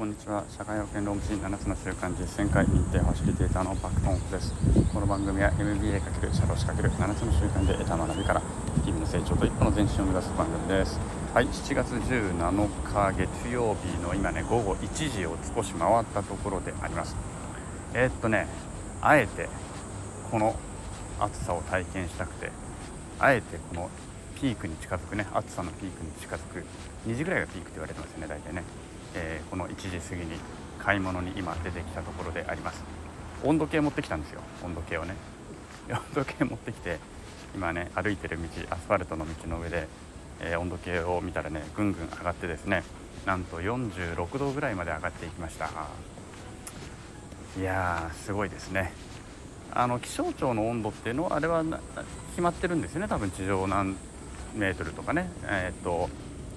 こんにちは。社会保険労務士7つの習慣実践会認定ファシリテーターのバクトンです。この番組は MBA× 社労士 ×7 つの習慣で得た学びから日々の成長と一歩の前進を目指す番組ですはい7月17日月曜日の今ね午後1時を少し回ったところでありますえー、っとねあえてこの暑さを体験したくてあえてこのピークに近づくね暑さのピークに近づく2時ぐらいがピークと言われてますよね大体ね、えー、この1時過ぎに買い物に今出てきたところであります。温度計持ってきたんですよ。温度計をね。温度計持ってきて今ね歩いてる道アスファルトの道の上で、えー、温度計を見たらねぐんぐん上がってですねなんと46度ぐらいまで上がっていきました。いやーすごいですね。あの気象庁の温度っていうのはあれは決まってるんですよね。多分地上何メートルとかね、えー、っと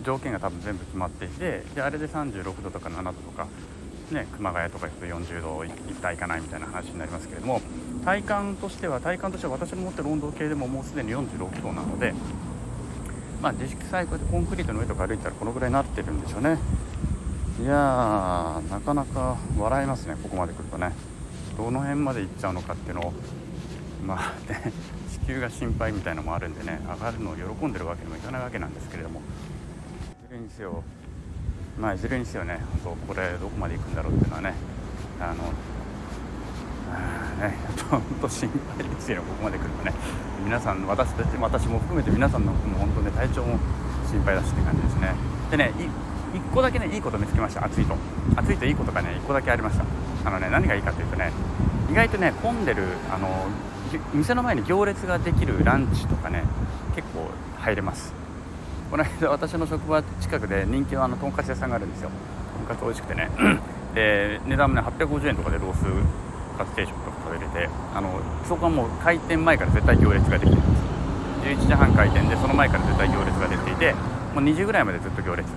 条件が多分全部決まっていてであれで36度とか7度とか、ね、熊谷とか行くと40度いったいかないみたいな話になりますけれども体感としては体感としては私の持ってる温度計でももうすでに46度なので、まあ、実際こうやってコンクリートの上とか歩いたらこのぐらいになってるんでしょうね。いやーなかなか笑えますねここまで来るとね。どの辺まで行っちゃうのかっていうのを。まあね 地球が心配みたいのもあるんでね上がるのを喜んでるわけにもいかないわけなんですけれども。いずれにせよ。まあいずれにせよね本当これどこまで行くんだろうっていうのはねあのね 本当心配ですよここまで来るとね。皆さん私たち私も含めて皆さんのも本当ね体調も心配だしって感じですね。でね1個だけねいいこと見つけました暑いと。暑いといいことがね1個だけありました。あのね何がいいかというとね意外とね混んでるあの店の前に行列ができるランチとかね結構入れます。この間私の職場近くで人気のあのとんかつ屋さんがあるんですよ。とんかつ美味しくてね。で値段もね850円とかでロースカツ定食とか食べれてあのそこはもう開店前から絶対行列ができてるんです11時半開店でその前から絶対行列が出ていてもう2時ぐらいまでずっと行列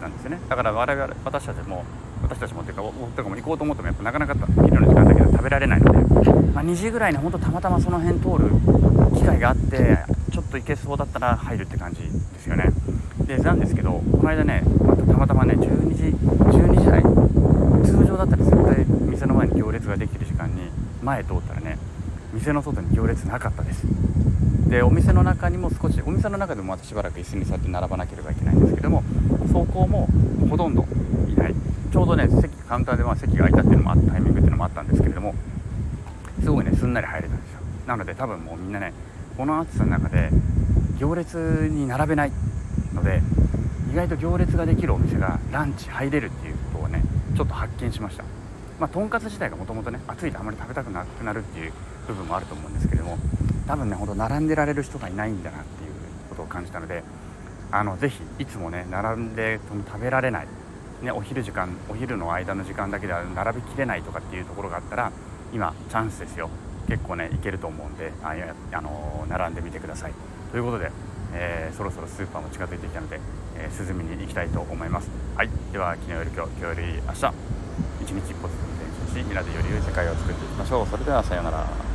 なんですよね。だから我々私たちも私たちもっていうか僕とかも行こうと思ってもやっぱなかなか昼の時間だけど食べられないので、まあ、2時ぐらいに本当たまたまその辺通る機会があってと行けそうだったら入るって感じですよね。でなんですけどこの間ねまたたまたまね12時12時台通常だったら絶対店の前に行列ができてる時間に前通ったらね店の外に行列なかったです。でお店の中にも少しお店の中でもまたしばらく椅子に座って並ばなければいけないんですけども走行もほとんどいない。ちょうどね席カウンターでま席が空いたっていうのもあったタイミングっていうのもあったんですけれどもすごいねすんなり入れたんですよ。なので多分もうみんなねこの暑さの中で行列に並べないので意外と行列ができるお店がランチ入れるっていうことをねちょっと発見しました。まあとんかつ自体がもともとね暑いとあまり食べたくなくなるっていう部分もあると思うんですけども多分ねほんと並んでられる人がいないんだなっていうことを感じたのであのぜひいつもね並んで食べられないね、お昼時間お昼の間の時間だけでは並びきれないとかっていうところがあったら今チャンスですよ。結構ねいけると思うんでああの並んでみてください。ということで、えー、そろそろスーパーも近づいてきたので、えー、涼みに行きたいと思います。はい。では昨日より今日今日より明日。一日一歩ずつ前進し皆でより良い世界を作っていきましょう。それではさようなら。